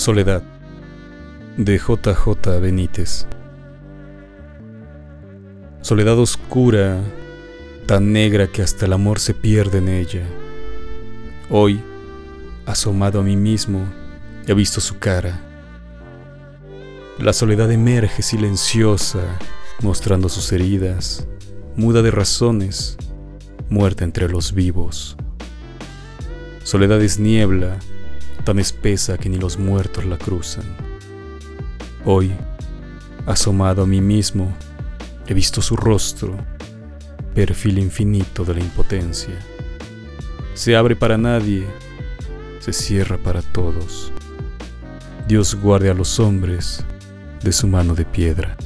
Soledad de JJ Benítez. Soledad oscura, tan negra que hasta el amor se pierde en ella. Hoy, asomado a mí mismo, he visto su cara. La soledad emerge silenciosa, mostrando sus heridas, muda de razones, muerta entre los vivos. Soledad es niebla, tan espesa que ni los muertos la cruzan. Hoy, asomado a mí mismo, he visto su rostro, perfil infinito de la impotencia. Se abre para nadie, se cierra para todos. Dios guarde a los hombres de su mano de piedra.